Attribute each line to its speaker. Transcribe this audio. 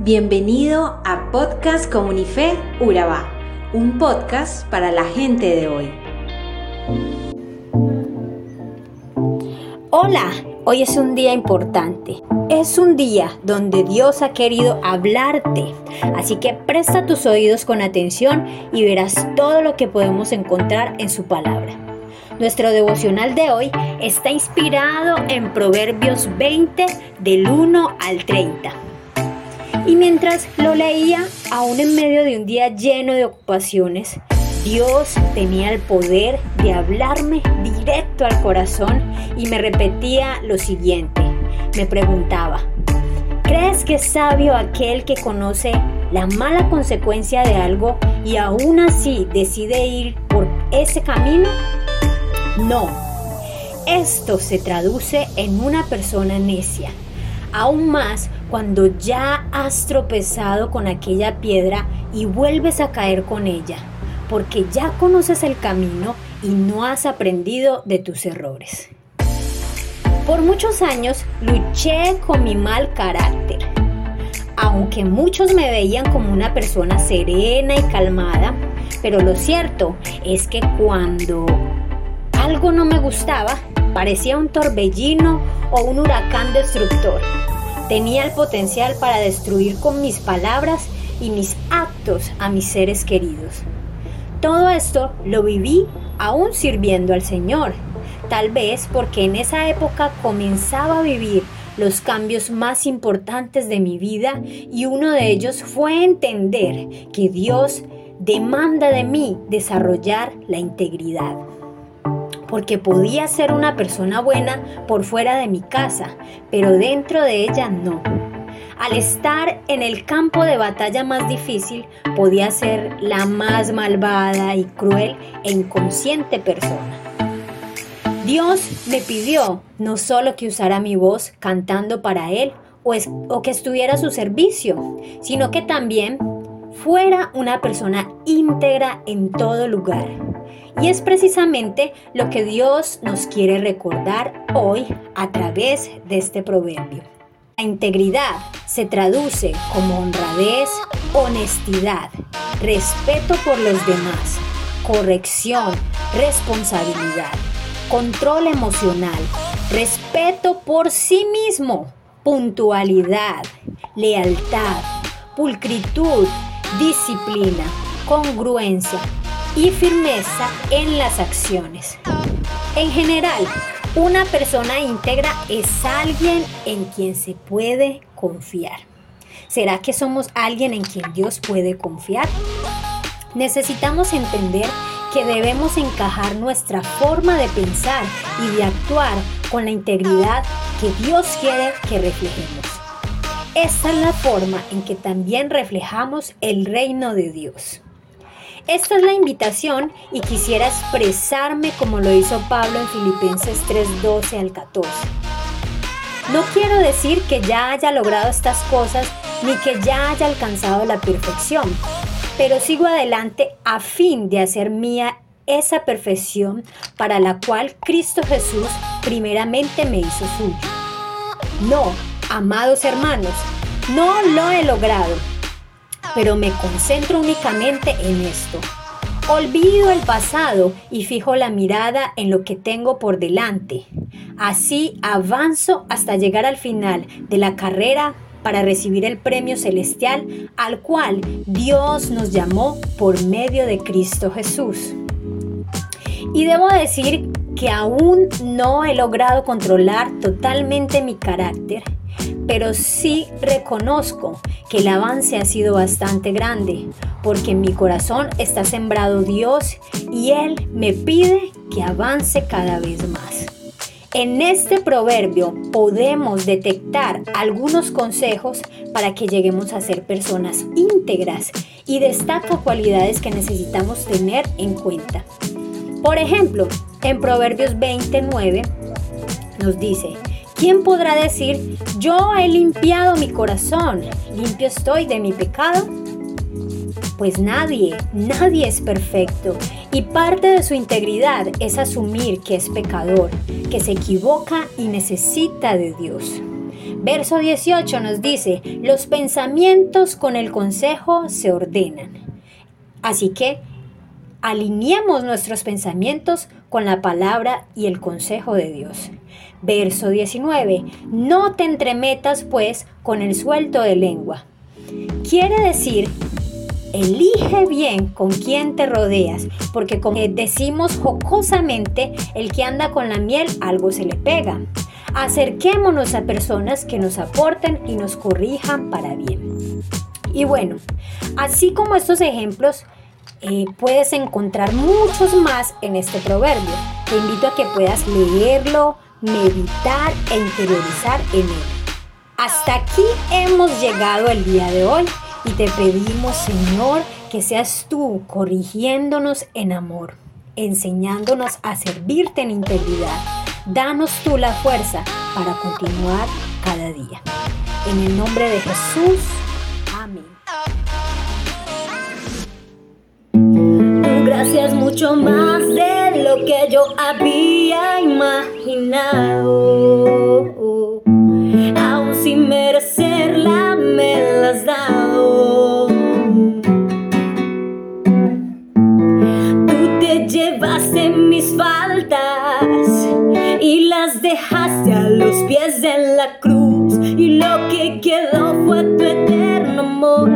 Speaker 1: Bienvenido a Podcast Comunife Urabá, un podcast para la gente de hoy.
Speaker 2: Hola, hoy es un día importante. Es un día donde Dios ha querido hablarte. Así que presta tus oídos con atención y verás todo lo que podemos encontrar en su palabra. Nuestro devocional de hoy está inspirado en Proverbios 20 del 1 al 30. Y mientras lo leía, aún en medio de un día lleno de ocupaciones, Dios tenía el poder de hablarme directo al corazón y me repetía lo siguiente. Me preguntaba, ¿crees que es sabio aquel que conoce la mala consecuencia de algo y aún así decide ir por ese camino? No. Esto se traduce en una persona necia. Aún más cuando ya has tropezado con aquella piedra y vuelves a caer con ella, porque ya conoces el camino y no has aprendido de tus errores. Por muchos años luché con mi mal carácter. Aunque muchos me veían como una persona serena y calmada, pero lo cierto es que cuando algo no me gustaba, parecía un torbellino o un huracán destructor. Tenía el potencial para destruir con mis palabras y mis actos a mis seres queridos. Todo esto lo viví aún sirviendo al Señor, tal vez porque en esa época comenzaba a vivir los cambios más importantes de mi vida y uno de ellos fue entender que Dios demanda de mí desarrollar la integridad porque podía ser una persona buena por fuera de mi casa, pero dentro de ella no. Al estar en el campo de batalla más difícil, podía ser la más malvada y cruel e inconsciente persona. Dios me pidió no solo que usara mi voz cantando para Él o, o que estuviera a su servicio, sino que también fuera una persona íntegra en todo lugar y es precisamente lo que Dios nos quiere recordar hoy a través de este proverbio. La integridad se traduce como honradez, honestidad, respeto por los demás, corrección, responsabilidad, control emocional, respeto por sí mismo, puntualidad, lealtad, pulcritud, disciplina, congruencia, y firmeza en las acciones. En general, una persona íntegra es alguien en quien se puede confiar. ¿Será que somos alguien en quien Dios puede confiar? Necesitamos entender que debemos encajar nuestra forma de pensar y de actuar con la integridad que Dios quiere que reflejemos. Esta es la forma en que también reflejamos el reino de Dios. Esta es la invitación y quisiera expresarme como lo hizo Pablo en Filipenses 3:12 al 14. No quiero decir que ya haya logrado estas cosas ni que ya haya alcanzado la perfección, pero sigo adelante a fin de hacer mía esa perfección para la cual Cristo Jesús primeramente me hizo suyo. No, amados hermanos, no lo he logrado pero me concentro únicamente en esto. Olvido el pasado y fijo la mirada en lo que tengo por delante. Así avanzo hasta llegar al final de la carrera para recibir el premio celestial al cual Dios nos llamó por medio de Cristo Jesús. Y debo decir que aún no he logrado controlar totalmente mi carácter pero sí reconozco que el avance ha sido bastante grande, porque en mi corazón está sembrado Dios y Él me pide que avance cada vez más. En este proverbio podemos detectar algunos consejos para que lleguemos a ser personas íntegras y destaca cualidades que necesitamos tener en cuenta. Por ejemplo, en Proverbios 29 nos dice, ¿Quién podrá decir, yo he limpiado mi corazón, limpio estoy de mi pecado? Pues nadie, nadie es perfecto y parte de su integridad es asumir que es pecador, que se equivoca y necesita de Dios. Verso 18 nos dice, los pensamientos con el consejo se ordenan. Así que alineemos nuestros pensamientos con la palabra y el consejo de Dios. Verso 19, no te entremetas pues con el suelto de lengua. Quiere decir Elige bien con quién te rodeas, porque como decimos jocosamente, el que anda con la miel algo se le pega. Acerquémonos a personas que nos aporten y nos corrijan para bien. Y bueno, así como estos ejemplos, puedes encontrar muchos más en este proverbio. Te invito a que puedas leerlo, meditar e interiorizar en él. Hasta aquí hemos llegado el día de hoy y te pedimos, Señor, que seas tú corrigiéndonos en amor, enseñándonos a servirte en integridad. Danos tú la fuerza para continuar cada día. En el nombre de Jesús. Amén.
Speaker 3: Gracias mucho más de lo que yo había imaginado. Aún sin merecerla me las dado. Tú te llevaste mis faltas y las dejaste a los pies de la cruz y lo que quedó fue tu eterno amor.